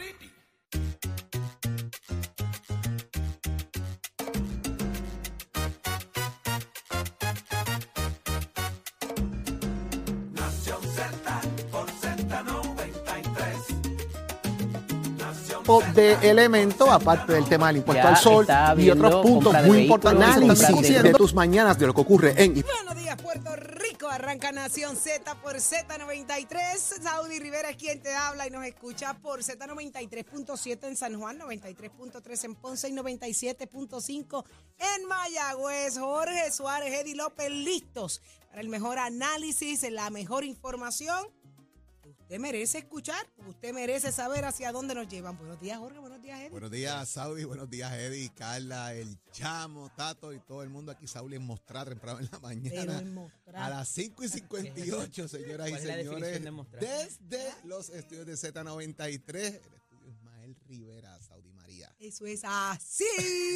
pretty. Nación Z por Z93. Nación de elemento, aparte del tema del impuesto Ya al sol y otros puntos muy importantes. Análisis de tus mañanas de lo que ocurre en Nación Z por Z93. Saudi Rivera es quien te habla y nos escucha por Z93.7 en San Juan, 93.3 en Ponce y 97.5 en Mayagüez. Jorge Suárez, Eddie López, listos para el mejor análisis, la mejor información. Usted merece escuchar, usted merece saber hacia dónde nos llevan. Buenos días, Jorge. Buenos días, Eddie. Buenos días, Saudi. Buenos días, Eddie, Carla, el Chamo, Tato y todo el mundo aquí. Saudi en mostrar temprano en la mañana. en. A las 5 y 58, señoras y ¿Cuál es la definición señores. de? Desde los estudios de Z93, el estudio Ismael Rivera. Eso es así.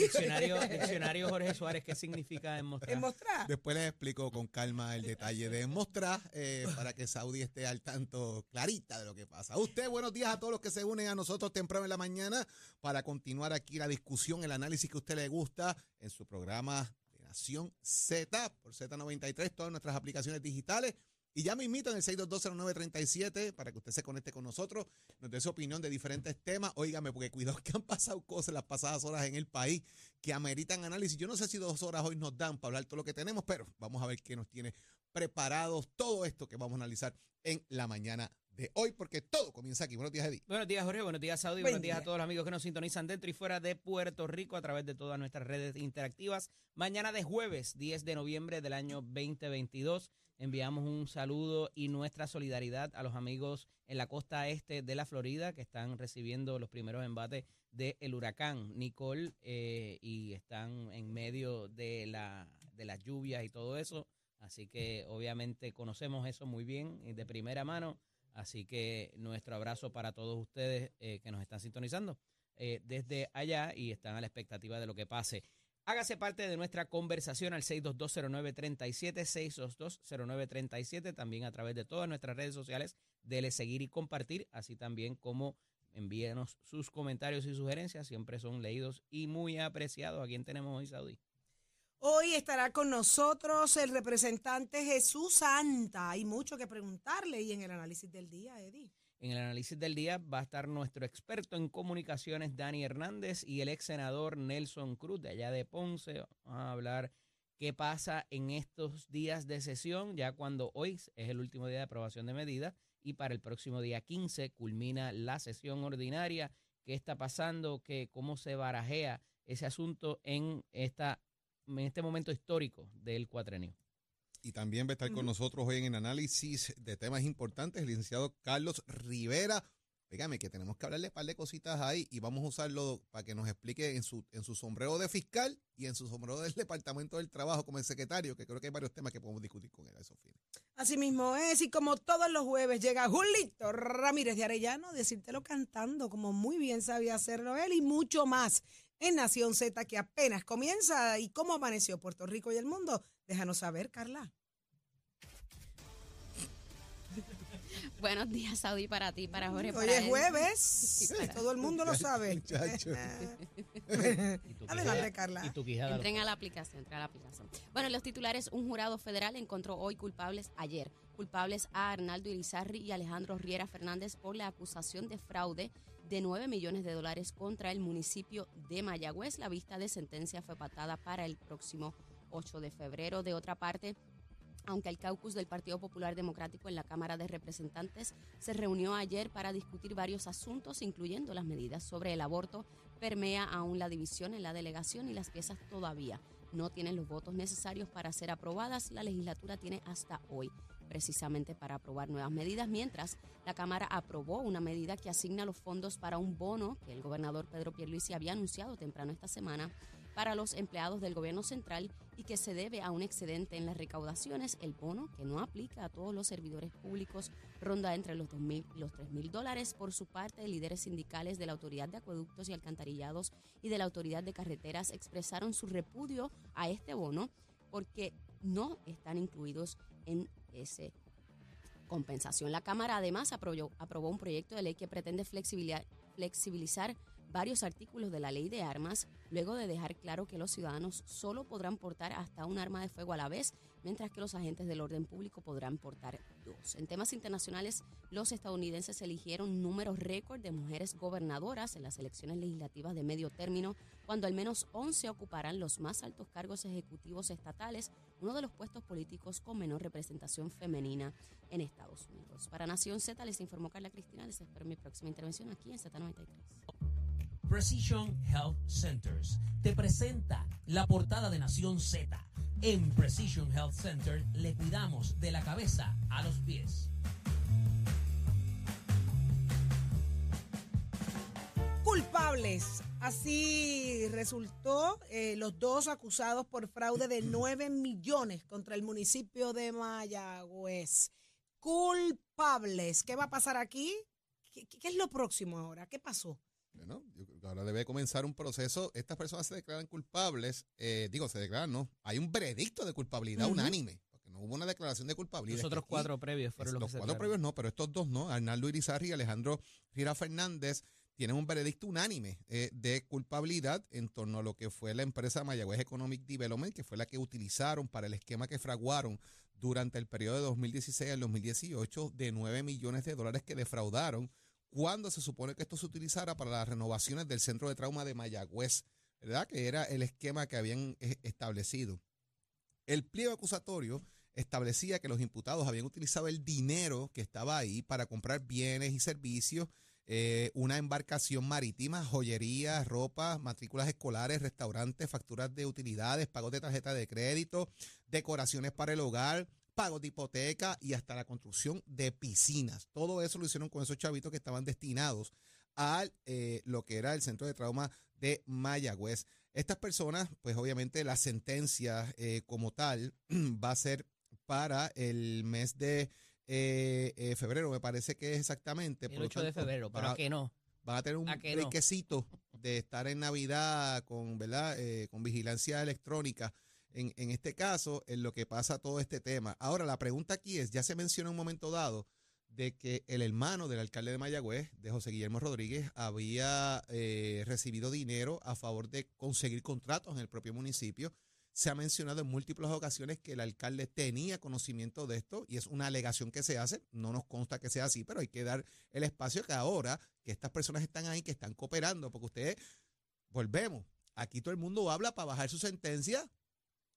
Diccionario, diccionario Jorge Suárez, ¿qué significa demostrar? En mostrar. Después les explico con calma el detalle de mostrar eh, para que Saudi esté al tanto clarita de lo que pasa. Usted, buenos días a todos los que se unen a nosotros temprano en la mañana para continuar aquí la discusión, el análisis que a usted le gusta en su programa de Nación Z por Z93, todas nuestras aplicaciones digitales. Y ya me invitan el 6220937 para que usted se conecte con nosotros, nos dé su opinión de diferentes temas. Óigame, porque cuidado que han pasado cosas en las pasadas horas en el país que ameritan análisis. Yo no sé si dos horas hoy nos dan para hablar todo lo que tenemos, pero vamos a ver qué nos tiene preparados todo esto que vamos a analizar en la mañana de hoy, porque todo comienza aquí. Buenos días, Eddie. Buenos días, Jorge. Buenos días, Saudi. Buen Buenos días a todos los amigos que nos sintonizan dentro y fuera de Puerto Rico a través de todas nuestras redes interactivas. Mañana de jueves, 10 de noviembre del año 2022. Enviamos un saludo y nuestra solidaridad a los amigos en la costa este de la Florida que están recibiendo los primeros embates del huracán Nicole eh, y están en medio de, la, de las lluvias y todo eso. Así que obviamente conocemos eso muy bien de primera mano. Así que nuestro abrazo para todos ustedes eh, que nos están sintonizando eh, desde allá y están a la expectativa de lo que pase. Hágase parte de nuestra conversación al 6220937, 6220937, también a través de todas nuestras redes sociales. Dele seguir y compartir, así también como envíenos sus comentarios y sugerencias, siempre son leídos y muy apreciados. ¿A quién tenemos hoy, Saudi? Hoy estará con nosotros el representante Jesús Santa. Hay mucho que preguntarle y en el análisis del día, Eddie. En el análisis del día va a estar nuestro experto en comunicaciones, Dani Hernández, y el ex senador Nelson Cruz, de allá de Ponce. Vamos a hablar qué pasa en estos días de sesión, ya cuando hoy es el último día de aprobación de medidas y para el próximo día 15 culmina la sesión ordinaria. ¿Qué está pasando? ¿Qué, ¿Cómo se barajea ese asunto en, esta, en este momento histórico del cuatrenio? Y también va a estar con nosotros hoy en el análisis de temas importantes el licenciado Carlos Rivera. Dígame que tenemos que hablarle un par de cositas ahí y vamos a usarlo para que nos explique en su, en su sombrero de fiscal y en su sombrero del Departamento del Trabajo como el secretario, que creo que hay varios temas que podemos discutir con él a esos fines. Así mismo es, y como todos los jueves llega Julito Ramírez de Arellano, decírtelo cantando, como muy bien sabía hacerlo él, y mucho más en Nación Z, que apenas comienza. ¿Y cómo amaneció Puerto Rico y el mundo? Déjanos saber, Carla. Buenos días, Saudi, para ti, para Jorge. Hoy para es jueves, para- todo el mundo lo sabe. Muchacho. ¿Y tu Adelante, Carla. y tu quijada lo Entren a la aplicación, entren a la aplicación. Bueno, los titulares, un jurado federal encontró hoy culpables ayer, culpables a Arnaldo Irizarri y Alejandro Riera Fernández por la acusación de fraude de 9 millones de dólares contra el municipio de Mayagüez. La vista de sentencia fue patada para el próximo 8 de febrero. De otra parte, aunque el caucus del Partido Popular Democrático en la Cámara de Representantes se reunió ayer para discutir varios asuntos, incluyendo las medidas sobre el aborto, permea aún la división en la delegación y las piezas todavía no tienen los votos necesarios para ser aprobadas. La legislatura tiene hasta hoy precisamente para aprobar nuevas medidas, mientras la Cámara aprobó una medida que asigna los fondos para un bono que el gobernador Pedro Pierluisi había anunciado temprano esta semana para los empleados del gobierno central y que se debe a un excedente en las recaudaciones. El bono, que no aplica a todos los servidores públicos, ronda entre los 2.000 y los 3.000 dólares. Por su parte, líderes sindicales de la Autoridad de Acueductos y Alcantarillados y de la Autoridad de Carreteras expresaron su repudio a este bono porque no están incluidos en ese compensación. La Cámara además aprobó, aprobó un proyecto de ley que pretende flexibilizar, varios artículos de la ley de armas, luego de dejar claro que los ciudadanos solo podrán portar hasta un arma de fuego a la vez, mientras que los agentes del orden público podrán portar dos. En temas internacionales, los estadounidenses eligieron números récord de mujeres gobernadoras en las elecciones legislativas de medio término, cuando al menos 11 ocuparán los más altos cargos ejecutivos estatales, uno de los puestos políticos con menor representación femenina en Estados Unidos. Para Nación Z les informó Carla Cristina, les espero mi próxima intervención aquí en Z93. Precision Health Centers te presenta la portada de Nación Z. En Precision Health Center le cuidamos de la cabeza a los pies. Culpables. Así resultó eh, los dos acusados por fraude de 9 millones contra el municipio de Mayagüez. Culpables. ¿Qué va a pasar aquí? ¿Qué, qué es lo próximo ahora? ¿Qué pasó? Bueno, yo creo que ahora debe comenzar un proceso. Estas personas se declaran culpables. eh, digo, se declaran, no. Hay un veredicto de culpabilidad unánime. Porque no hubo una declaración de culpabilidad. Los otros cuatro previos fueron es- los, los que se cuatro previos no, pero estos dos no. Arnaldo Irizarry y Alejandro Riera Fernández tienen un veredicto unánime eh, de culpabilidad en torno a lo que fue la empresa Mayagüez Economic Development, que fue la que utilizaron para el esquema que fraguaron durante el periodo de 2016 al 2018 de 9 millones de dólares que defraudaron cuando se supone que esto se utilizara para las renovaciones del centro de trauma de Mayagüez, ¿verdad? Que era el esquema que habían eh, establecido. El pliego acusatorio establecía que los imputados habían utilizado el dinero que estaba ahí para comprar bienes y servicios, eh, una embarcación marítima, joyería, ropa, matrículas escolares, restaurantes, facturas de utilidades, pagos de tarjeta de crédito, decoraciones para el hogar, pagos de hipoteca y hasta la construcción de piscinas. Todo eso lo hicieron con esos chavitos que estaban destinados a lo que era el centro de trauma de Mayagüez. Estas personas, pues obviamente la sentencia eh, como tal va a ser para el mes de eh, eh, febrero, me parece que es exactamente. El por lo 8 de febrero, pero va- ¿a qué no? van a tener un ¿A que no? de estar en Navidad con, ¿verdad? Eh, con vigilancia electrónica. En, este caso, en lo que pasa todo este tema. Ahora, la pregunta aquí es, ya se mencionó en un momento dado de que el hermano del alcalde de Mayagüez, de José Guillermo Rodríguez, había eh, recibido dinero a favor de conseguir contratos en el propio municipio. Se ha mencionado en múltiples ocasiones que el alcalde tenía conocimiento de esto y es una alegación que se hace. No nos consta que sea así, pero hay que dar el espacio que ahora que estas personas están ahí, que están cooperando, porque ustedes, volvemos, aquí todo el mundo habla para bajar su sentencia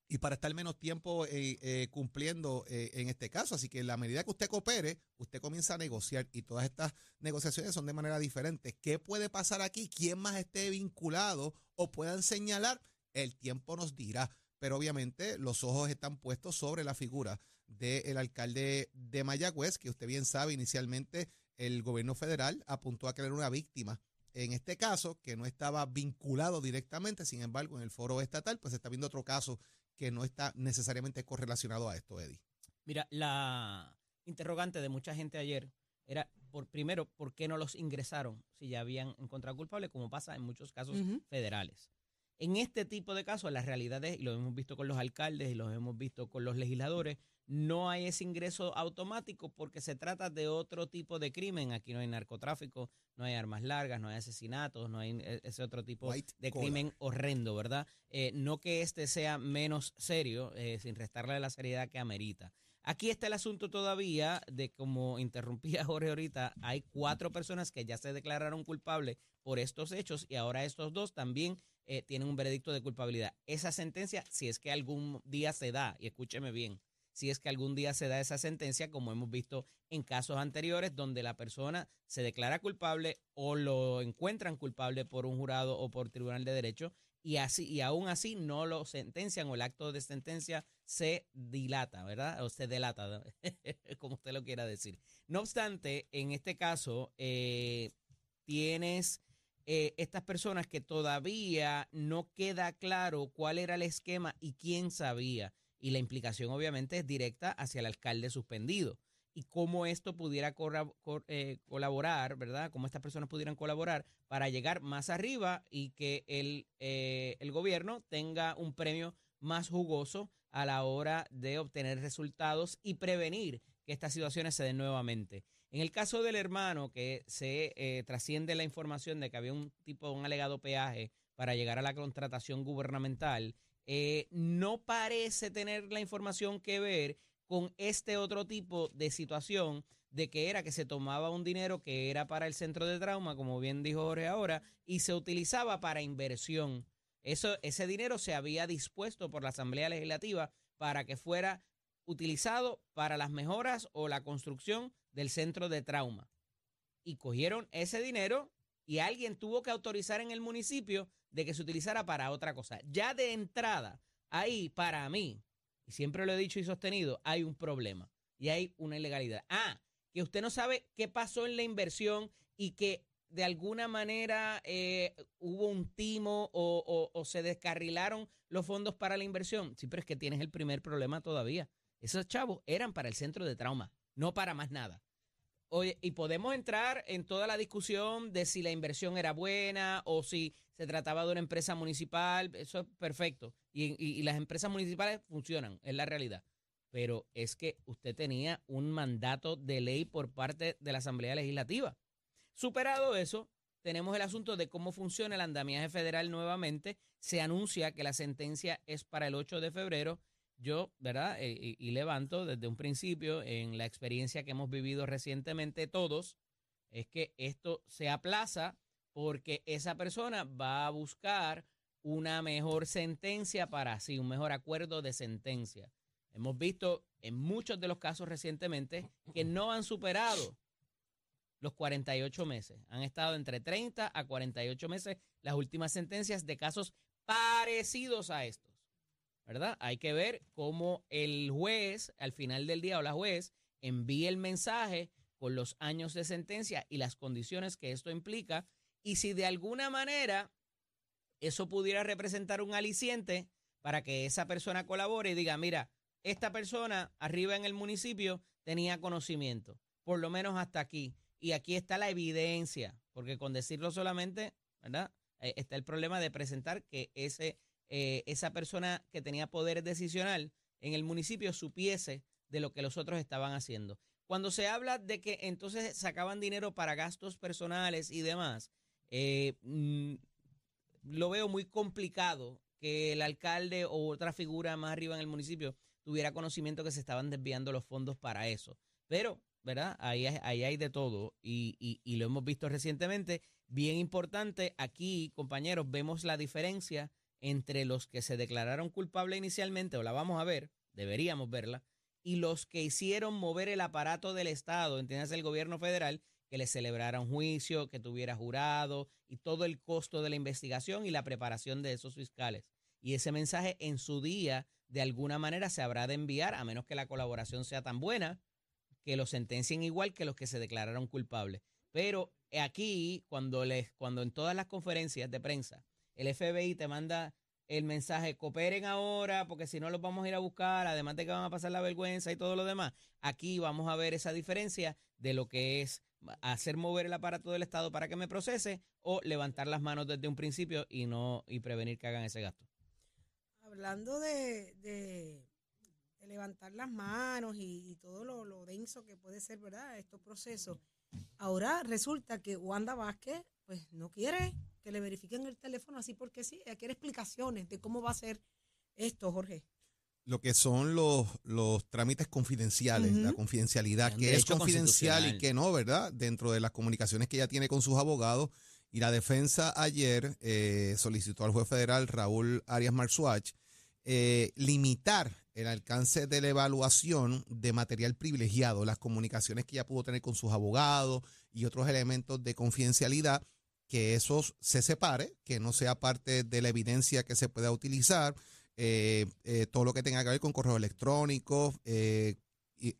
y para estar menos tiempo eh, eh, cumpliendo eh, en este caso. Así que en la medida que usted coopere, usted comienza a negociar y todas estas negociaciones son de manera diferente. ¿Qué puede pasar aquí? ¿Quién más esté vinculado o puedan señalar? El tiempo nos dirá. Pero obviamente los ojos están puestos sobre la figura del alcalde de Mayagüez, que usted bien sabe, inicialmente el gobierno federal apuntó a era una víctima en este caso, que no estaba vinculado directamente, sin embargo, en el foro estatal, pues se está viendo otro caso que no está necesariamente correlacionado a esto, Eddie. Mira, la interrogante de mucha gente ayer era, por primero, ¿por qué no los ingresaron si ya habían encontrado culpable, como pasa en muchos casos federales? En este tipo de casos, la realidad es, y lo hemos visto con los alcaldes y lo hemos visto con los legisladores, no hay ese ingreso automático porque se trata de otro tipo de crimen. Aquí no hay narcotráfico, no hay armas largas, no hay asesinatos, no hay eh, ese otro tipo White de collar. crimen horrendo, ¿verdad? Eh, no que este sea menos serio, eh, sin restarle la seriedad que amerita. Aquí está el asunto todavía de, como interrumpía Jorge ahorita, hay cuatro personas que ya se declararon culpables por estos hechos y ahora estos dos también eh, tienen un veredicto de culpabilidad. Esa sentencia, si es que algún día se da, y escúcheme bien, si es que algún día se da esa sentencia, como hemos visto en casos anteriores, donde la persona se declara culpable o lo encuentran culpable por un jurado o por tribunal de derecho, y así y aún así no lo sentencian o el acto de sentencia se dilata, ¿verdad? O se delata, como usted lo quiera decir. No obstante, en este caso, eh, tienes eh, estas personas que todavía no queda claro cuál era el esquema y quién sabía. Y la implicación obviamente es directa hacia el alcalde suspendido. Y cómo esto pudiera eh, colaborar, ¿verdad? Cómo estas personas pudieran colaborar para llegar más arriba y que el, eh, el gobierno tenga un premio más jugoso a la hora de obtener resultados y prevenir que estas situaciones se den nuevamente. En el caso del hermano, que se eh, trasciende la información de que había un tipo, un alegado peaje para llegar a la contratación gubernamental, eh, no parece tener la información que ver con este otro tipo de situación de que era que se tomaba un dinero que era para el centro de trauma, como bien dijo Jorge ahora, y se utilizaba para inversión. Eso, ese dinero se había dispuesto por la Asamblea Legislativa para que fuera utilizado para las mejoras o la construcción del centro de trauma. Y cogieron ese dinero y alguien tuvo que autorizar en el municipio de que se utilizara para otra cosa. Ya de entrada, ahí para mí, y siempre lo he dicho y sostenido, hay un problema y hay una ilegalidad. Ah, que usted no sabe qué pasó en la inversión y que de alguna manera eh, hubo un timo o, se descarrilaron los fondos para la inversión. Sí, pero es que tienes el primer problema todavía. Esos chavos eran para el centro de trauma, no para más nada. Oye, y podemos entrar en toda la discusión de si la inversión era buena o si se trataba de una empresa municipal. Eso es perfecto. Y, y- y las empresas municipales funcionan, es la realidad. Pero es que usted tenía un mandato de ley por parte de la Asamblea Legislativa. Superado eso, tenemos el asunto de cómo funciona el andamiaje federal nuevamente. Se anuncia que la sentencia es para el 8 de febrero. Yo, ¿verdad? Eh, y, y levanto desde un principio en la experiencia que hemos vivido recientemente todos, es que esto se aplaza porque esa persona va a buscar una mejor sentencia para así, un mejor acuerdo de sentencia. Hemos visto en muchos de los casos recientemente que no han superado los 48 meses. Han estado entre 30 a 48 meses las últimas sentencias de casos parecidos a estos. ¿Verdad? Hay que ver cómo el juez, al final del día, o la juez, envíe el mensaje con los años de sentencia y las condiciones que esto implica. Y si de alguna manera eso pudiera representar un aliciente para que esa persona colabore y diga, mira, esta persona arriba en el municipio tenía conocimiento, por lo menos hasta aquí. Y aquí está la evidencia, porque con decirlo solamente, ¿verdad? Eh, está el problema de presentar que ese, eh, esa persona que tenía poder decisional en el municipio supiese de lo que los otros estaban haciendo. Cuando se habla de que entonces sacaban dinero para gastos personales y demás, eh, mm, lo veo muy complicado que el alcalde o otra figura más arriba en el municipio tuviera conocimiento que se estaban desviando los fondos para eso. Pero, ¿verdad? Ahí, ahí hay de todo y lo hemos visto recientemente. Bien importante, aquí, compañeros, vemos la diferencia entre los que se declararon culpables inicialmente, o la vamos a ver, deberíamos verla, y los que hicieron mover el aparato del Estado, entiendes, el gobierno federal, que le celebrara un juicio, que tuviera jurado y todo el costo de la investigación y la preparación de esos fiscales. Y ese mensaje en su día, de alguna manera, se habrá de enviar, a menos que la colaboración sea tan buena, que los sentencien igual que los que se declararon culpables. Pero aquí, cuando, les, cuando en todas las conferencias de prensa, el FBI te manda el mensaje, cooperen ahora, porque si no los vamos a ir a buscar, además de que van a pasar la vergüenza y todo lo demás. Aquí vamos a ver esa diferencia de lo que es hacer mover el aparato del Estado para que me procese o levantar las manos desde un principio y no y prevenir que hagan ese gasto. Hablando de, de- levantar las manos y, y todo lo, lo denso que puede ser, ¿verdad? Estos procesos. Ahora resulta que Wanda Vázquez, pues no quiere que le verifiquen el teléfono así porque sí, ella quiere explicaciones de cómo va a ser esto, Jorge. Lo que son los, los trámites confidenciales, la confidencialidad, que es confidencial y que no, ¿verdad? Dentro de las comunicaciones que ella tiene con sus abogados. Y la defensa ayer eh, solicitó al juez federal Raúl Arias Marzuach eh, limitar el alcance de la evaluación de material privilegiado, las comunicaciones que ella pudo tener con sus abogados y otros elementos de confidencialidad, que esos se separe, que no sea parte de la evidencia que se pueda utilizar, eh, eh, todo lo que tenga que ver con correo electrónico, eh, y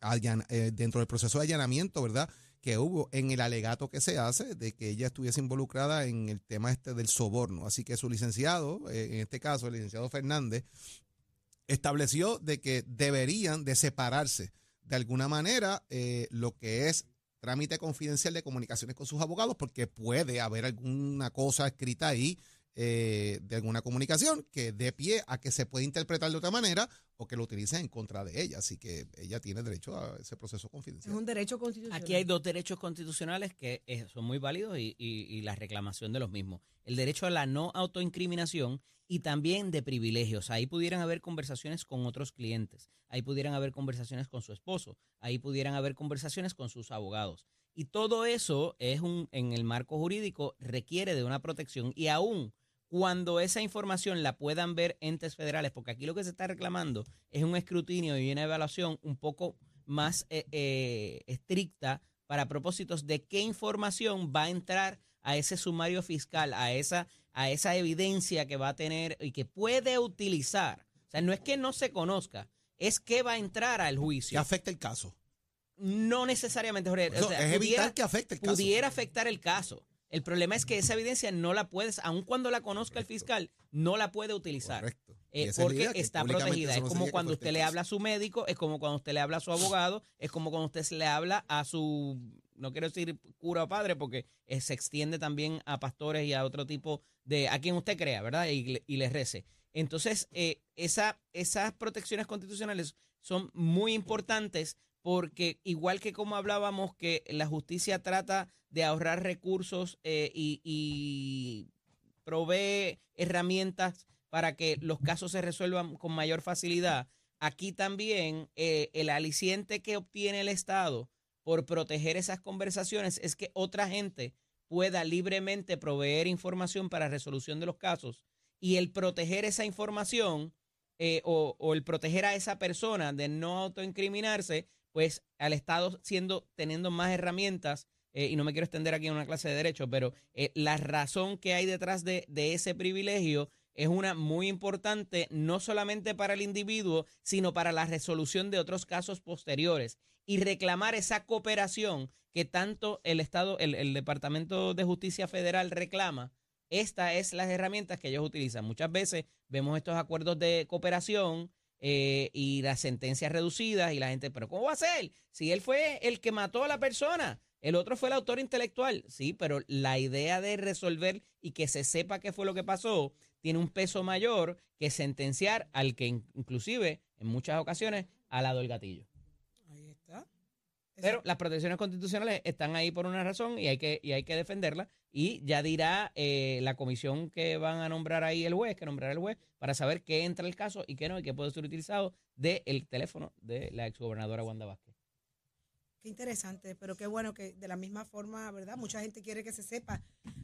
dentro del proceso de allanamiento, ¿verdad? Que hubo en el alegato que se hace de que ella estuviese involucrada en el tema este del soborno. Así que su licenciado, en este caso el licenciado Fernández, estableció de que deberían de separarse de alguna manera lo que es trámite confidencial de comunicaciones con sus abogados, porque puede haber alguna cosa escrita ahí eh, de alguna comunicación que dé pie a que se pueda interpretar de otra manera o que lo utilicen en contra de ella. Así que ella tiene derecho a ese proceso Es confidencial. un derecho constitucional. Aquí hay dos derechos constitucionales que eh, son muy válidos y, y- y la reclamación de los mismos. El derecho a la no autoincriminación y también de privilegios. Ahí pudieran haber conversaciones con otros clientes, ahí pudieran haber conversaciones con su esposo, ahí pudieran haber conversaciones con sus abogados. Y todo eso es un, en el marco jurídico requiere de una protección y aún cuando esa información la puedan ver entes federales, porque aquí lo que se está reclamando es un escrutinio y una evaluación un poco más eh, eh, estricta para propósitos de qué información va a entrar a ese sumario fiscal, a esa, a esa evidencia que va a tener y que puede utilizar. O sea, no es que no se conozca, es que va a entrar al Que juicio. afecta el caso. No necesariamente, Jorge. Eso o sea, es evitar pudiera- que afecte el caso. pudiera afectar el caso. El problema es que esa evidencia no la puedes, aun cuando la conozca el fiscal, no la puede utilizar. Correcto. Eh, porque que está protegida. Es como que cuando usted le habla a su médico, es como cuando usted le habla a su abogado, es como cuando usted se le habla a su, no quiero decir cura o padre, porque eh, se extiende también a pastores y a otro tipo de, a quien usted crea, ¿verdad? Y, y le rece. Entonces, eh, esa, esas protecciones constitucionales son muy importantes porque igual que como hablábamos que la justicia trata de ahorrar recursos eh, y, provee herramientas para que los casos se resuelvan con mayor facilidad, aquí también el aliciente que obtiene el Estado por proteger esas conversaciones es que otra gente pueda libremente proveer información para resolución de los casos y el proteger esa información eh, o, el proteger a esa persona de no autoincriminarse, pues al Estado siendo teniendo más herramientas eh, y no me quiero extender aquí en una clase de derecho, pero eh, la razón que hay detrás de, de ese privilegio es una muy importante, no solamente para el individuo, sino para la resolución de otros casos posteriores y reclamar esa cooperación que tanto el Estado, el, el Departamento de Justicia Federal reclama. Esta es las herramientas que ellos utilizan. Muchas veces vemos estos acuerdos de cooperación eh, y las sentencias reducidas y la gente, pero ¿cómo va a ser? Si él fue el que mató a la persona, el otro fue el autor intelectual, sí, pero la idea de resolver y que se sepa qué fue lo que pasó tiene un peso mayor que sentenciar al que in- inclusive en muchas ocasiones ha dado el gatillo. Pero las protecciones constitucionales están ahí por una razón y hay que, y hay que defenderlas. Y ya dirá eh, la comisión que van a nombrar ahí el juez, que nombrará el juez, para saber qué entra el caso y qué no, y qué puede ser utilizado del teléfono de la exgobernadora Wanda Vázquez. Qué interesante, pero qué bueno que de la misma forma, ¿verdad? Mucha gente quiere que se sepa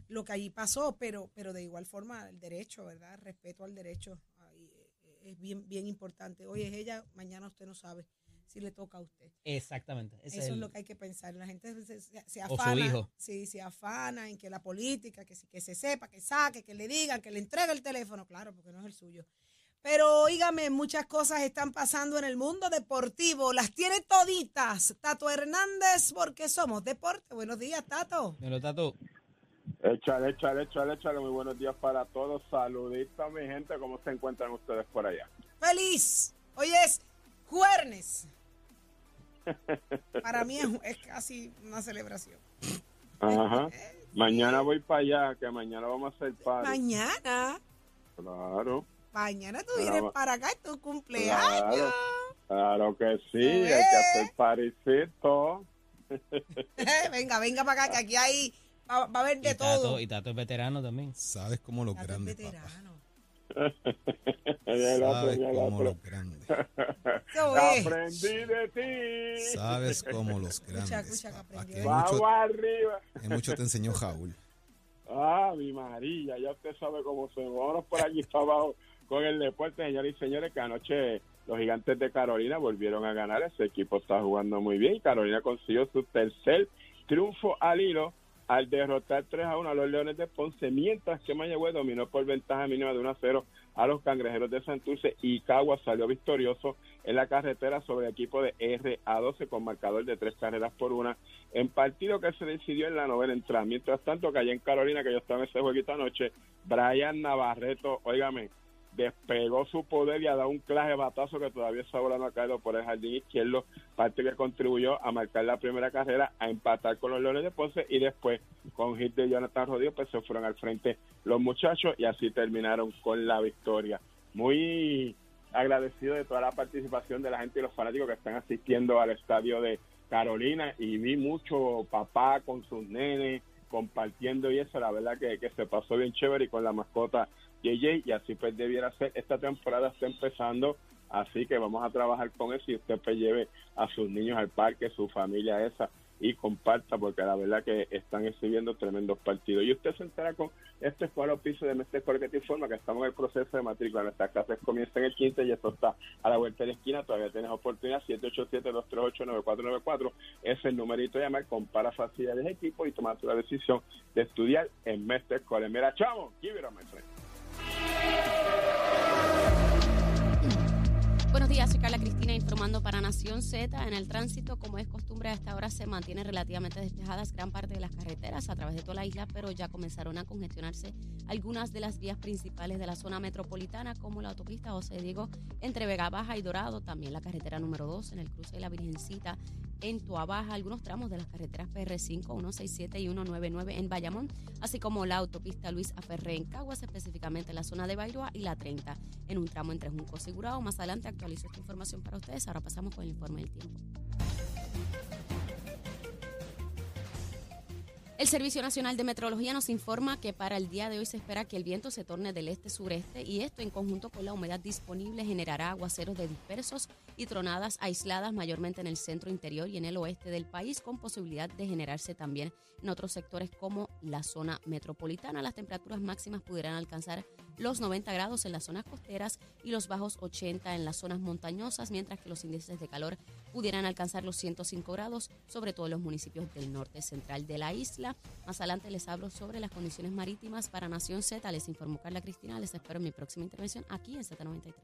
lo que allí pasó, pero, pero de igual forma el derecho, ¿verdad? Respeto al derecho eh, es bien, bien importante. Hoy es ella, mañana usted no sabe si le toca a usted. Exactamente. ese Eso es el- lo que hay que pensar. La gente se, se- se O su afana. hijo. Sí, se afana en que la política, que, sí- que se sepa, que saque, que le digan, que le entregue el teléfono. Claro, porque no es el suyo. Pero oígame, muchas cosas están pasando en el mundo deportivo. Las tiene toditas. Tato Hernández, porque somos deporte. Buenos días, Tato. Lo tato. Échale, échale, échale, échale. Muy buenos días para todos. Saluditos mi gente. ¿Cómo se encuentran ustedes por allá? Feliz. Hoy es jueves. Para mí es, es casi una celebración. Ajá. Mañana voy para allá, que mañana vamos a hacer party. Mañana, Claro, mañana tú vienes para acá, es tu cumpleaños. Claro. claro que sí. Eh. Hay que hacer paricito. venga, venga para acá, que aquí hay, va, va a haber de y, todo. y Tato es veterano también. Sabes cómo los Tato es grandes, veterano. Sabes otro. los grandes. Aprendí de ti. Sabes cómo los grandes. que hay Vamos mucho, arriba. que mucho te enseñó Jaúl. Ah, mi María, ya usted sabe cómo se Vámonos por allí para abajo con el deporte, señores y señores, que anoche los gigantes de Carolina volvieron a ganar. Ese equipo está jugando muy bien y Carolina consiguió su tercer triunfo al hilo al derrotar 3 a 1 a los Leones de Ponce, mientras que Mayagüez dominó por ventaja mínima de 1 a 0 a los Cangrejeros de Santurce y Cagua salió victorioso en la carretera sobre el equipo de RA12 con marcador de tres carreras por una en partido que se decidió en la novena entrada. Mientras tanto, que allá en Carolina, que yo estaba en ese jueguito anoche, Brian Navarreto, óigame, despegó su poder y ha dado un clase batazo que todavía está volando a caerlo por el jardín izquierdo, parte que contribuyó a marcar la primera carrera, a empatar con los Leones de Ponce y después con hit de Jonathan Rodríguez pues se fueron al frente los muchachos y así terminaron con la victoria. Muy agradecido de toda la participación de la gente y los fanáticos que están asistiendo al estadio de Carolina y vi mucho papá con sus nenes compartiendo y eso, la verdad que, que se pasó bien chévere y con la mascota JJ y así pues debiera ser. Esta temporada está empezando, así que vamos a trabajar con eso y usted pues lleve a sus niños al parque, su familia esa y comparta porque la verdad que están exhibiendo tremendos partidos. Y usted se entera con este escuela piso de Mestre Escuela que te informa que estamos en el proceso de matrícula. Nuestras clases comienzan el 15 y esto está a la vuelta de la esquina. Todavía tienes oportunidad. 787-238-9494 es el numerito de llamar. Compara facilidades de equipo y toma la decisión de estudiar en Mestre Escuela. Mira, chamo, give it up, my. Buenos días, soy Carla Para Nación Z. En el tránsito, como es costumbre, a esta hora se mantiene relativamente despejadas gran parte de las carreteras a través de toda la isla, pero ya comenzaron a congestionarse algunas de las vías principales de la zona metropolitana, como la autopista José Diego entre Vega Baja y Dorado, también la carretera número 2 en el cruce de la Virgencita en Tuabaja, algunos tramos de las carreteras PR5, 167 y 199 en Bayamón, así como la autopista Luis Aferré en Caguas, específicamente en la zona de Bairoa y la 30 en un tramo entre Junco Segurado. Más adelante actualizo esta información para ustedes. Ahora pasamos con el informe del tiempo. El Servicio Nacional de Meteorología nos informa que para el día de hoy se espera que el viento se torne del este-sureste y esto en conjunto con la humedad disponible generará aguaceros de dispersos y tronadas aisladas mayormente en el centro interior y en el oeste del país con posibilidad de generarse también en otros sectores como la zona metropolitana. Las temperaturas máximas pudieran alcanzar los 90 grados en las zonas costeras y los bajos 80 en las zonas montañosas, mientras que los índices de calor pudieran alcanzar los 105 grados, sobre todo en los municipios del norte central de la isla. Más adelante les hablo sobre las condiciones marítimas para Nación Z. Les informó Carla Cristina. Les espero en mi próxima intervención aquí en Z93.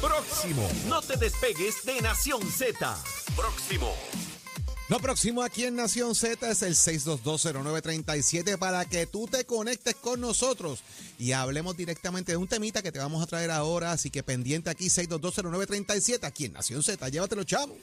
Próximo. No te despegues de Nación Z. Próximo. Lo próximo aquí en Nación Z es el 6220937 para que tú te conectes con nosotros y hablemos directamente de un temita que te vamos a traer ahora. Así que pendiente aquí 6220937 aquí en Nación Z. Llévatelo, chavo.